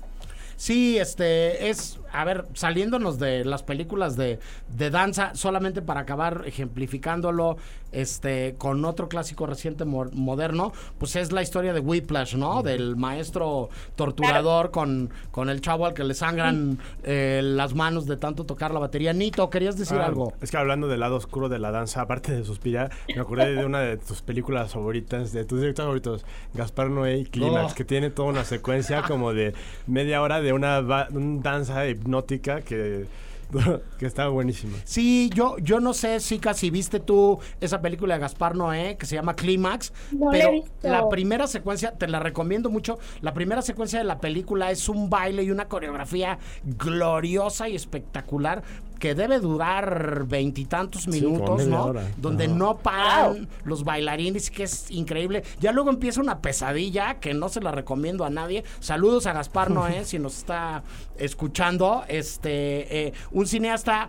Sí, este es, a ver, saliéndonos de las películas de, de danza, solamente para acabar ejemplificándolo, este, con otro clásico reciente moderno, pues es la historia de Whiplash, ¿no? Del maestro torturador con, con el chavo al que le sangran eh, las manos de tanto tocar la batería. Nito, ¿querías decir ah, algo? Es que hablando del lado oscuro de la danza, aparte de Suspira, me acordé de una de tus películas favoritas, de tus directores favoritos, Gaspar Noé y Clímax, oh. que tiene toda una secuencia como de media hora de una, una danza hipnótica que (laughs) que estaba buenísimo. Sí, yo, yo no sé, si casi viste tú esa película de Gaspar Noé que se llama Clímax, pero la primera secuencia, te la recomiendo mucho, la primera secuencia de la película es un baile y una coreografía gloriosa y espectacular que debe durar veintitantos minutos, ¿no? Donde no paran los bailarines, que es increíble. Ya luego empieza una pesadilla que no se la recomiendo a nadie. Saludos a Gaspar Noé, (laughs) si nos está escuchando. Este, eh, un cineasta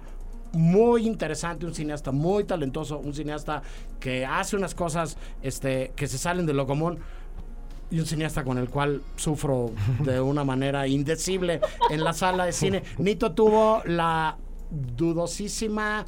muy interesante, un cineasta muy talentoso, un cineasta que hace unas cosas este, que se salen de lo común y un cineasta con el cual sufro de una (laughs) manera indecible en la sala de cine. (laughs) Nito tuvo la dudosísima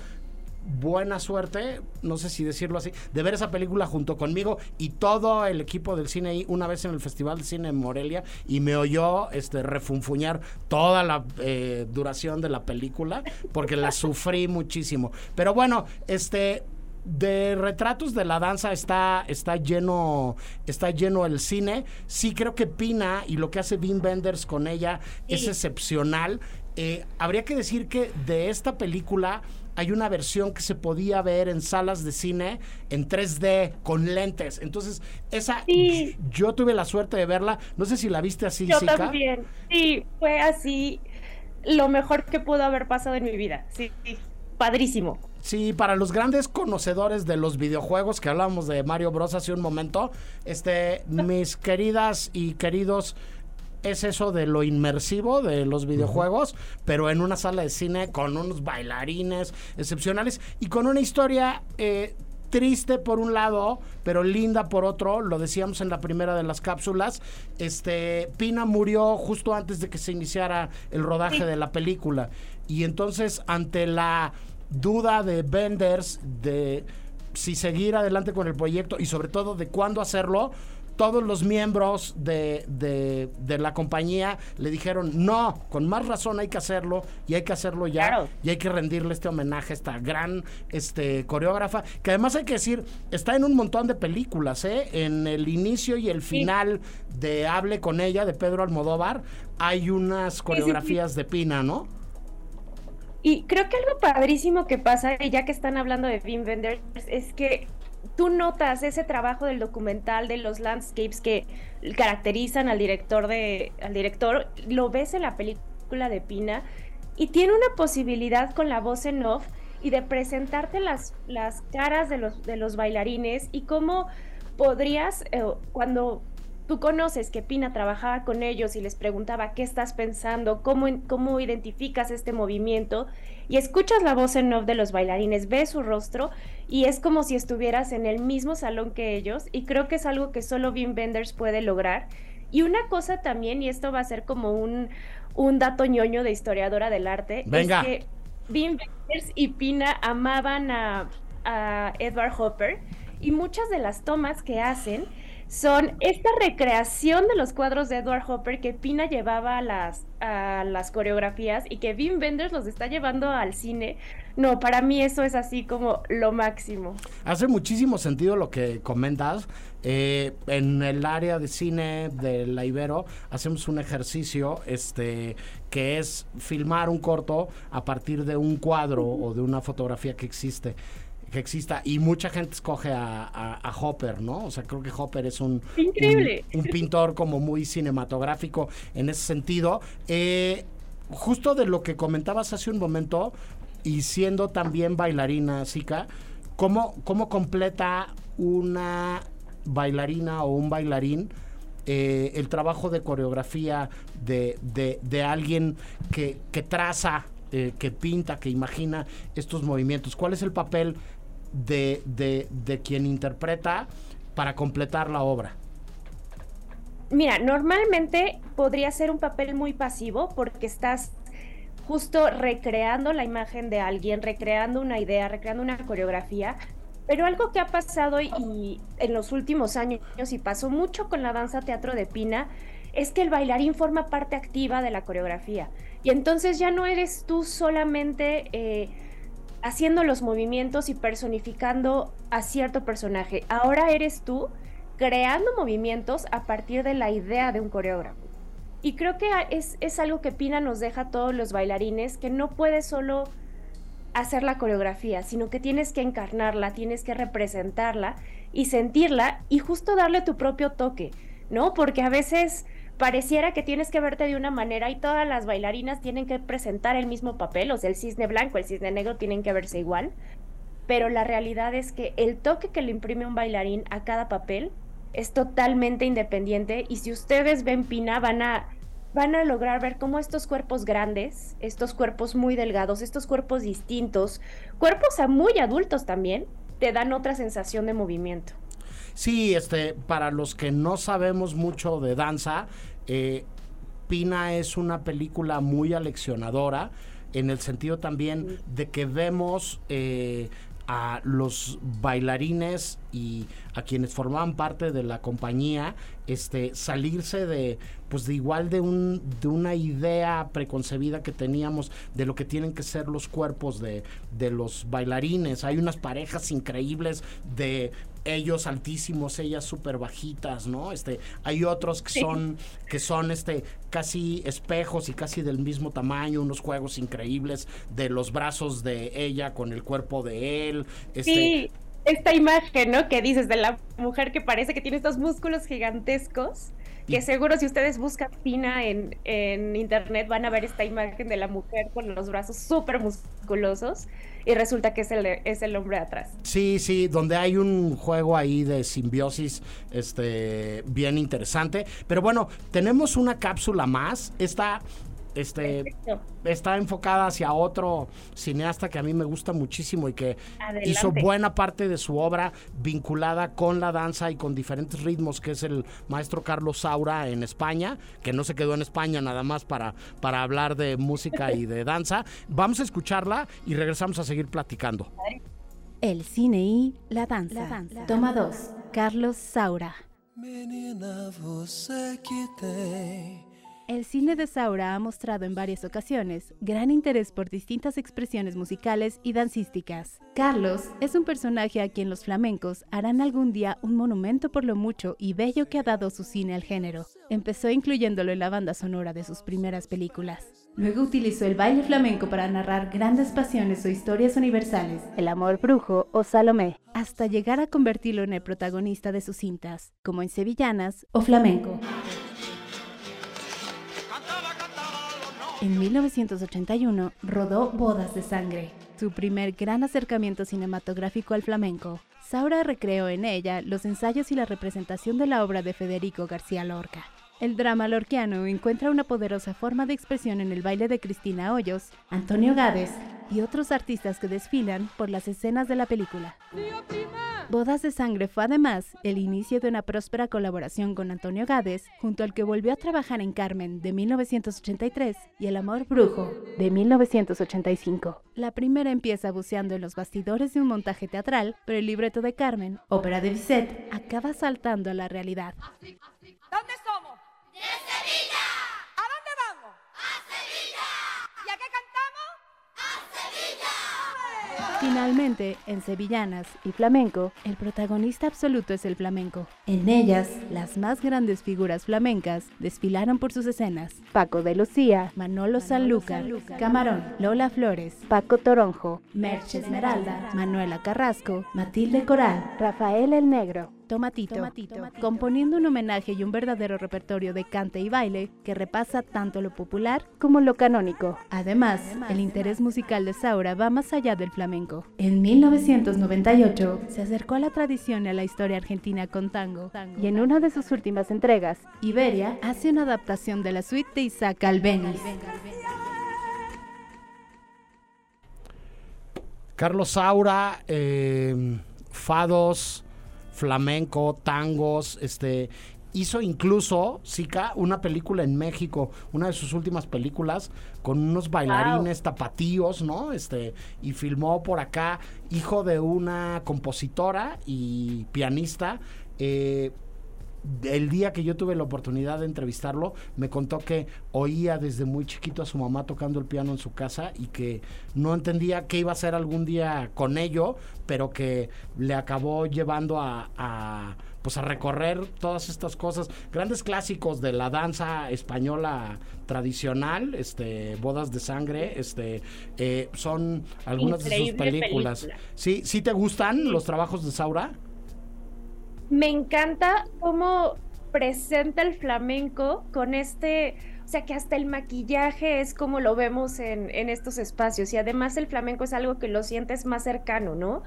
buena suerte, no sé si decirlo así, de ver esa película junto conmigo y todo el equipo del cine ahí una vez en el Festival de Cine en Morelia y me oyó este refunfuñar toda la eh, duración de la película porque la sufrí muchísimo. Pero bueno, este de retratos de la danza está, está lleno está lleno el cine. Sí creo que Pina y lo que hace Wim Wenders con ella es excepcional eh, habría que decir que de esta película hay una versión que se podía ver en salas de cine en 3D con lentes. Entonces, esa yo tuve la suerte de verla. No sé si la viste así, Yo también. Sí, fue así lo mejor que pudo haber pasado en mi vida. Sí, padrísimo. Sí, para los grandes conocedores de los videojuegos que hablábamos de Mario Bros hace un momento, este (laughs) mis queridas y queridos es eso de lo inmersivo de los videojuegos, pero en una sala de cine con unos bailarines excepcionales y con una historia eh, triste por un lado, pero linda por otro, lo decíamos en la primera de las cápsulas, este Pina murió justo antes de que se iniciara el rodaje de la película. Y entonces ante la duda de Benders de si seguir adelante con el proyecto y sobre todo de cuándo hacerlo, todos los miembros de, de, la compañía le dijeron, no, con más razón hay que hacerlo y hay que hacerlo ya y hay que rendirle este homenaje a esta gran este, coreógrafa, que además hay que decir, está en un montón de películas, ¿eh? en el inicio y el final de Hable con ella, de Pedro Almodóvar, hay unas coreografías de Pina, ¿no? Y creo que algo padrísimo que pasa, ya que están hablando de Wim Wenders, es que tú notas ese trabajo del documental, de los landscapes que caracterizan al director, de, al director lo ves en la película de Pina y tiene una posibilidad con la voz en off y de presentarte las, las caras de los, de los bailarines y cómo podrías, eh, cuando tú conoces que Pina trabajaba con ellos y les preguntaba qué estás pensando, cómo, cómo identificas este movimiento y escuchas la voz en off de los bailarines, ves su rostro y es como si estuvieras en el mismo salón que ellos y creo que es algo que solo Wim Wenders puede lograr. Y una cosa también, y esto va a ser como un, un dato ñoño de historiadora del arte, es que Wim Wenders y Pina amaban a, a Edward Hopper y muchas de las tomas que hacen son esta recreación de los cuadros de Edward Hopper que Pina llevaba a las, a las coreografías y que Wim Wenders los está llevando al cine. No, para mí eso es así como lo máximo. Hace muchísimo sentido lo que comentas. Eh, en el área de cine de la Ibero hacemos un ejercicio este, que es filmar un corto a partir de un cuadro o de una fotografía que existe que exista y mucha gente escoge a, Hopper, ¿no? O sea, creo que Hopper es un, Increíble. un, pintor como muy cinematográfico en ese sentido. Eh, justo de lo que comentabas hace un momento y siendo también bailarina, Zika, ¿cómo, ¿cómo completa una bailarina o un bailarín eh, el trabajo de coreografía de, de, alguien que, que traza eh, que pinta, que imagina estos movimientos? ¿Cuál es el papel de, de, quien interpreta para completar la obra? Mira, normalmente podría ser un papel muy pasivo porque estás justo recreando la imagen de alguien, recreando una idea, recreando una coreografía. Pero algo que ha pasado y en los últimos años y pasó mucho con la danza teatro de Pina es que el bailarín forma parte activa de la coreografía. Y entonces ya no eres tú solamente eh, haciendo los movimientos y personificando a cierto personaje. Ahora eres tú creando movimientos a partir de la idea de un coreógrafo. Y creo que es, es algo que Pina nos deja a todos los bailarines, que no puedes solo hacer la coreografía, sino que tienes que encarnarla, tienes que representarla y sentirla y justo darle tu propio toque, ¿no? Porque a veces pareciera que tienes que verte de una manera y todas las bailarinas tienen que presentar el mismo papel, o sea, el cisne blanco, el cisne negro tienen que verse igual, pero la realidad es que el toque que le imprime un bailarín a cada papel es totalmente independiente y si ustedes ven Pina van a van a lograr ver cómo estos cuerpos grandes, estos cuerpos muy delgados, estos cuerpos distintos, cuerpos a muy adultos también, te dan otra sensación de movimiento. Sí, este, para los que no sabemos mucho de danza, eh, Pina es una película muy aleccionadora en el sentido también de que vemos eh, a los bailarines y a quienes formaban parte de la compañía este salirse de pues de igual de un de una idea preconcebida que teníamos de lo que tienen que ser los cuerpos de, de los bailarines. Hay unas parejas increíbles de ellos altísimos, ellas súper bajitas, ¿no? Este, hay otros que son, que son este, casi espejos y casi del mismo tamaño, unos juegos increíbles de los brazos de ella con el cuerpo de él. Este, sí, esta imagen, ¿no? Que dices de la mujer que parece que tiene estos músculos gigantescos que seguro si ustedes buscan Pina en, en, internet van a ver esta imagen de la mujer con los brazos súper musculosos musculosos y resulta que es el, es el hombre atrás. Sí, sí, donde hay un juego ahí de simbiosis este, bien interesante. Pero bueno, tenemos una cápsula más. Esta este, está enfocada hacia otro cineasta que a mí me gusta muchísimo y que hizo buena parte de su obra vinculada con la danza y con diferentes ritmos, que es el maestro Carlos Saura en España, que no se quedó en España nada más para, para hablar de música y de danza. Vamos a escucharla y regresamos a seguir platicando. El cine y la danza. Toma 2. Carlos Saura. El cine de Saura ha mostrado en varias ocasiones gran interés por distintas expresiones musicales y dancísticas. Carlos es un personaje a quien los flamencos harán algún día un monumento por lo mucho y bello que ha dado su cine al género. Empezó incluyéndolo en la banda sonora de sus primeras películas. Luego utilizó el baile flamenco para narrar grandes pasiones o historias universales, el amor brujo o Salomé, hasta llegar a convertirlo en el protagonista de sus cintas, como en Sevillanas o Flamenco. En 1981 rodó Bodas de Sangre, su primer gran acercamiento cinematográfico al flamenco. Saura recreó en ella los ensayos y la representación de la obra de Federico García Lorca. El drama lorquiano encuentra una poderosa forma de expresión en el baile de Cristina Hoyos, Antonio Gades y otros artistas que desfilan por las escenas de la película. Bodas de Sangre fue además el inicio de una próspera colaboración con Antonio Gades, junto al que volvió a trabajar en Carmen de 1983 y El Amor Brujo de 1985. La primera empieza buceando en los bastidores de un montaje teatral, pero el libreto de Carmen, ópera de Bizet, acaba saltando a la realidad. ¿Dónde somos? ¡De Sevilla! ¿A dónde vamos? ¡A Sevilla! ¿Y a qué cantamos? ¡A Sevilla! Finalmente, en Sevillanas y Flamenco, el protagonista absoluto es el flamenco. En ellas, las más grandes figuras flamencas desfilaron por sus escenas. Paco de Lucía, Manolo Sanlúcar, Camarón, Lola Flores, Paco Toronjo, Merche Esmeralda, Manuela Carrasco, Matilde Coral, Rafael el Negro, Tomatito, componiendo un homenaje y un verdadero repertorio de cante y baile que repasa tanto lo popular como lo canónico. Además, el interés musical de Saura va más allá del flamenco. En 1998 se acercó a la tradición y a la historia argentina con tango, y en una de sus últimas entregas, Iberia hace una adaptación de la suite de Isaac Albeniz. Carlos Saura, eh, Fados, flamenco, tangos, este hizo incluso Zika una película en México, una de sus últimas películas con unos bailarines tapatíos, ¿no? Este y filmó por acá hijo de una compositora y pianista eh, el día que yo tuve la oportunidad de entrevistarlo, me contó que oía desde muy chiquito a su mamá tocando el piano en su casa y que no entendía qué iba a hacer algún día con ello, pero que le acabó llevando a, pues a recorrer todas estas cosas, grandes clásicos de la danza española tradicional, este, bodas de sangre, este, eh, son algunas de sus películas. ¿Sí, ¿Sí te gustan los trabajos de Saura? Me encanta cómo presenta el flamenco con este, o sea que hasta el maquillaje es como lo vemos en, estos espacios y además el flamenco es algo que lo sientes más cercano, ¿no?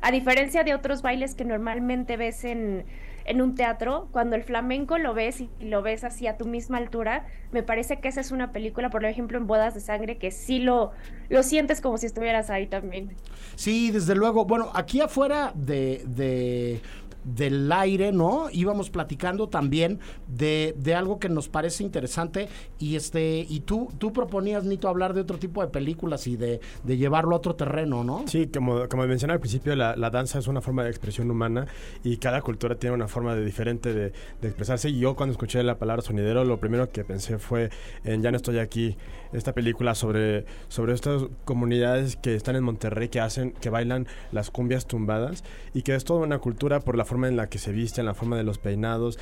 A diferencia de otros bailes que normalmente ves en, en un teatro, cuando el flamenco lo ves y lo ves así a tu misma altura, me parece que esa es una película, por ejemplo, en Bodas de Sangre, que sí lo, lo sientes como si estuvieras ahí también. Sí, desde luego. Bueno, aquí afuera de, de del aire, ¿no? Íbamos platicando también de, de, algo que nos parece interesante y este y tú tú proponías Nito hablar de otro tipo de películas y de, de llevarlo a otro terreno, ¿no? Sí, como, como mencioné al principio, la, la, danza es una forma de expresión humana y cada cultura tiene una forma de diferente de, de, expresarse. Y yo cuando escuché la palabra sonidero, lo primero que pensé fue en Ya no estoy aquí, esta película sobre, sobre estas comunidades que están en Monterrey, que hacen, que bailan las cumbias tumbadas y que es toda una cultura por la forma en la que se visten, la forma de los peinados,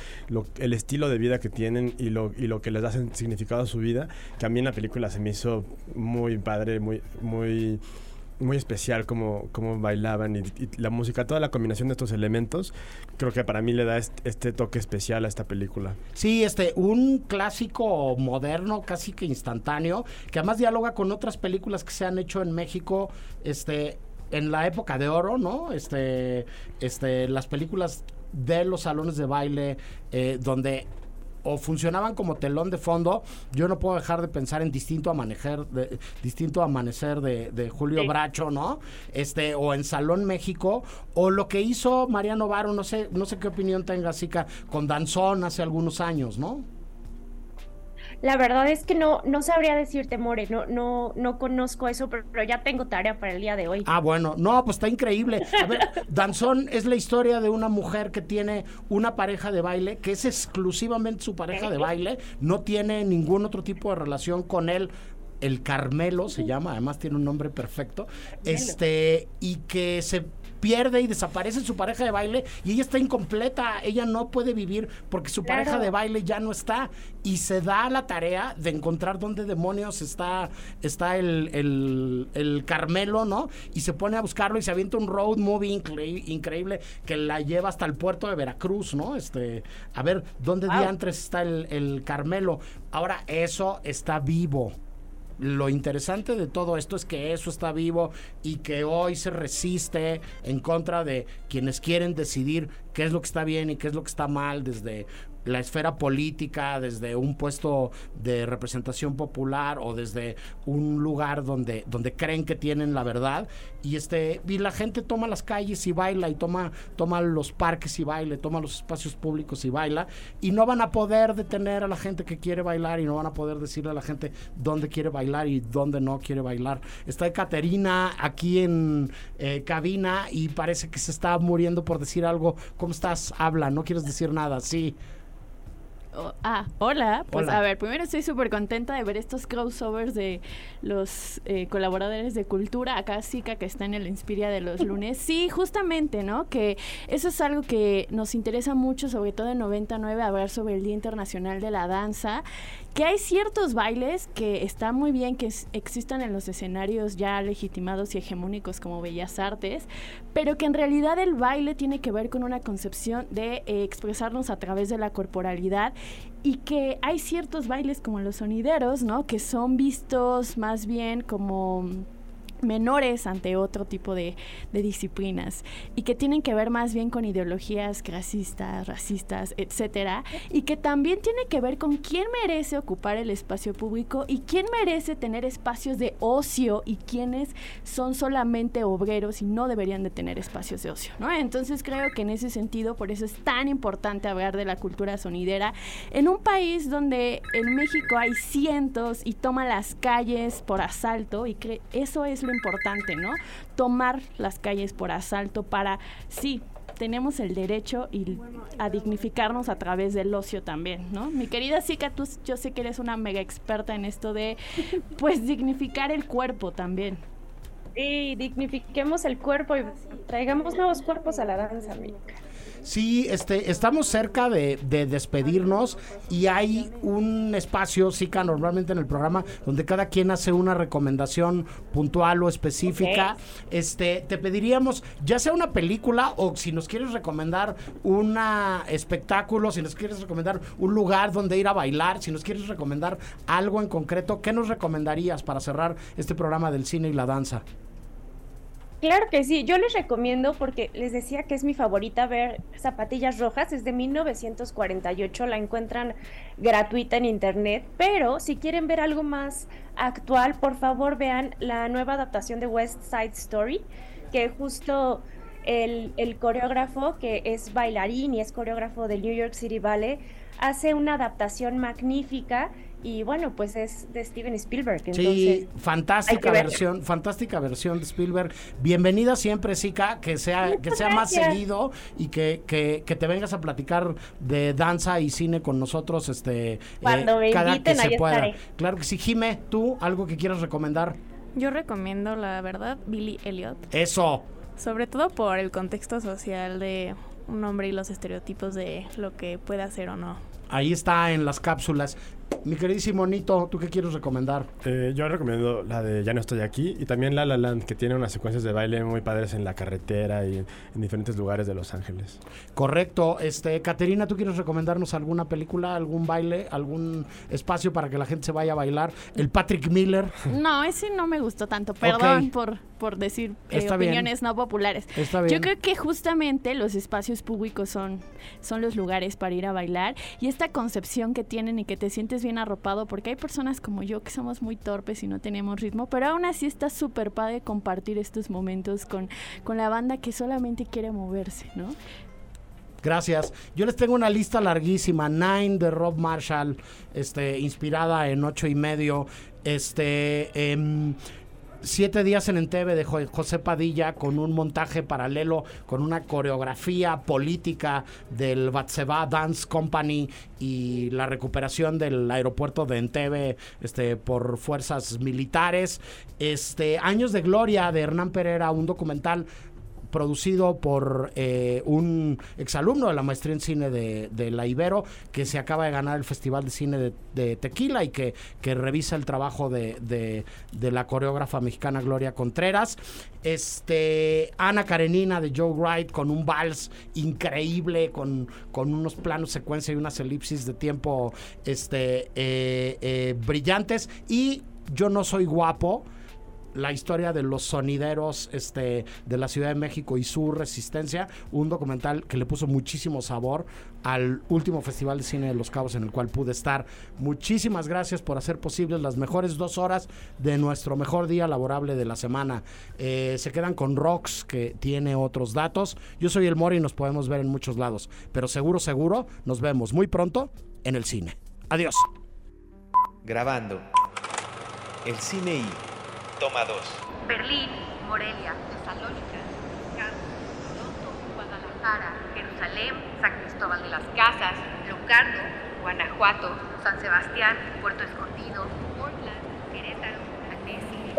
el estilo de vida que tienen y lo, y lo que les da significado a su vida, que a mí en la película se me hizo muy padre, muy, muy muy especial como, como bailaban y, y la música, toda la combinación de estos elementos, creo que para mí le da este, este toque especial a esta película. Sí, este, un clásico moderno, casi que instantáneo, que además dialoga con otras películas que se han hecho en México, este, en la época de oro, ¿no? Este, este, las películas de los salones de baile, eh, donde o funcionaban como telón de fondo, yo no puedo dejar de pensar en distinto amanecer, de, distinto amanecer de, de Julio Sí. Bracho, ¿no? Este, o en Salón México, o lo que hizo Mariano Varo, no sé, no sé qué opinión tenga Zika, con Danzón hace algunos años, ¿no? La verdad es que no, no sabría decirte, More, no, no, no conozco eso, pero, pero ya tengo tarea para el día de hoy. Ah, bueno, no, pues está increíble. A ver, (laughs) Danzón es la historia de una mujer que tiene una pareja de baile, que es exclusivamente su pareja de baile, no tiene ningún otro tipo de relación con él. El Carmelo se llama, además tiene un nombre perfecto. Este, y que se pierde y desaparece su pareja de baile y ella está incompleta, ella no puede vivir porque su Claro. pareja de baile ya no está y se da la tarea de encontrar dónde demonios está, está el, el- el Carmelo, ¿no? Y se pone a buscarlo y se avienta un road movie incre- increíble que la lleva hasta el puerto de Veracruz, ¿no? Este, a ver, ¿dónde Wow. diantres está el, el Carmelo? Ahora, eso está vivo. Lo interesante de todo esto es que eso está vivo y que hoy se resiste en contra de quienes quieren decidir qué es lo que está bien y qué es lo que está mal desde la esfera política, desde un puesto de representación popular o desde un lugar donde, donde creen que tienen la verdad. Y este, y la gente toma las calles y baila, y toma, toma los parques y baila, toma los espacios públicos y baila, y no van a poder detener a la gente que quiere bailar, y no van a poder decirle a la gente dónde quiere bailar y dónde no quiere bailar. Está Caterina aquí en eh, cabina y parece que se está muriendo por decir algo. ¿Cómo estás? Habla, no quieres decir nada, sí. Oh, ah, hola. Pues Hola. a ver, primero estoy súper contenta de ver estos crossovers de los eh, colaboradores de cultura. Acá Zika, que está en el Inspiria de los lunes. Sí, justamente, ¿no? Que eso es algo que nos interesa mucho, sobre todo en 99, hablar sobre el Día Internacional de la Danza. Que hay ciertos bailes que está muy bien que existan en los escenarios ya legitimados y hegemónicos como Bellas Artes, pero que en realidad el baile tiene que ver con una concepción de eh, expresarnos a través de la corporalidad y que hay ciertos bailes como los sonideros, ¿no? Que son vistos más bien como menores ante otro tipo de, de disciplinas y que tienen que ver más bien con ideologías clasistas, racistas, etcétera, y que también tiene que ver con quién merece ocupar el espacio público y quién merece tener espacios de ocio y quiénes son solamente obreros y no deberían de tener espacios de ocio, ¿no? Entonces creo que en ese sentido por eso es tan importante hablar de la cultura sonidera en un país donde en México hay cientos y toma las calles por asalto y cre- eso es lo importante, ¿no? Tomar las calles por asalto para, sí, tenemos el derecho y a dignificarnos a través del ocio también, ¿no? Mi querida Zika, tú yo sé que eres una mega experta en esto de, pues, dignificar el cuerpo también. Sí, dignifiquemos el cuerpo y traigamos nuevos cuerpos a la danza, amiga. Sí, este, estamos cerca de, de despedirnos y hay un espacio, Zika, normalmente en el programa, donde cada quien hace una recomendación puntual o específica. Este, te pediríamos, ya sea una película o si nos quieres recomendar un espectáculo, si nos quieres recomendar un lugar donde ir a bailar, si nos quieres recomendar algo en concreto, ¿qué nos recomendarías para cerrar este programa del cine y la danza? Claro que sí, yo les recomiendo porque les decía que es mi favorita ver Zapatillas Rojas, es de 1948, la encuentran gratuita en internet, pero si quieren ver algo más actual, por favor vean la nueva adaptación de West Side Story, que justo el, el coreógrafo, que es bailarín y es coreógrafo del New York City Ballet, hace una adaptación magnífica y bueno, pues es de Steven Spielberg. Entonces, Sí, fantástica versión, fantástica versión de Spielberg. Bienvenida siempre, Zika, que sea, que sea más seguido y que, que, que te vengas a platicar de danza y cine con nosotros, este, Cuando me cada inviten, que se ahí pueda. estaré. Claro que sí, Jime, tú, algo que quieras recomendar. Yo recomiendo, la verdad, Billy Elliot. Eso. Sobre todo por el contexto social de un hombre y los estereotipos de lo que puede hacer o no. Ahí está en las cápsulas. Mi queridísimo Nito, ¿tú qué quieres recomendar? Eh, yo recomiendo la de Ya no estoy aquí y también La La Land, que tiene unas secuencias de baile muy padres en la carretera y en, en diferentes lugares de Los Ángeles. Correcto. Este, Caterina, ¿tú quieres recomendarnos alguna película, algún baile, algún espacio para que la gente se vaya a bailar? El Patrick Miller. No, ese no me gustó tanto. Perdón por, por decir eh, bien. opiniones no populares. Está bien. Yo creo que justamente los espacios públicos son, son los lugares para ir a bailar y esta concepción que tienen y que te sientes bien arropado, porque hay personas como yo que somos muy torpes y no tenemos ritmo, pero aún así está súper padre compartir estos momentos con, con la banda que solamente quiere moverse, ¿no? Gracias. Yo les tengo una lista larguísima. Nine de Rob Marshall, este, inspirada en ocho y medio. Este, em, Siete días en Entebbe de Jo- José Padilla con un montaje paralelo, con una coreografía política del Batseba Dance Company y la recuperación del aeropuerto de Entebbe este, por fuerzas militares. Este, Años de Gloria de Hernán Pereira, un documental producido por eh, un exalumno de la maestría en cine de, la Ibero, que se acaba de ganar el Festival de Cine de, Tequila y que, que revisa el trabajo de, de- de la coreógrafa mexicana Gloria Contreras. Este, Ana Karenina de Joe Wright con un vals increíble, con, con unos planos secuencia y unas elipsis de tiempo este, eh, eh, brillantes. Y Yo no soy guapo la historia de los sonideros este, de la Ciudad de México y su resistencia, un documental que le puso muchísimo sabor al último Festival de Cine de Los Cabos en el cual pude estar. Muchísimas gracias por hacer posibles las mejores dos horas de nuestro mejor día laborable de la semana. Eh, se quedan con Rox, que tiene otros datos. Yo soy el Mori y nos podemos ver en muchos lados, pero seguro, seguro, nos vemos muy pronto en el cine. Adiós. Grabando. El cine y. Toma 2. Berlín, Morelia, Tesalónica, Toronto, Guadalajara, Jerusalén, San Cristóbal de las Casas, Locarno, Guanajuato, San Sebastián, Puerto Escondido, Portland, Querétaro, Annecy.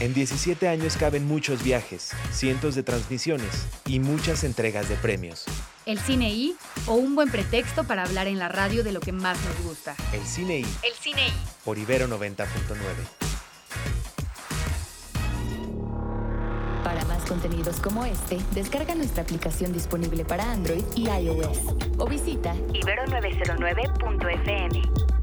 En 17 años caben muchos viajes, cientos de transmisiones y muchas entregas de premios. El cine I o un buen pretexto para hablar en la radio de lo que más nos gusta. El cine y. El cine I. Por Ibero 90.9. Para más contenidos como este, descarga nuestra aplicación disponible para Android y iOS o visita Ibero909.fm.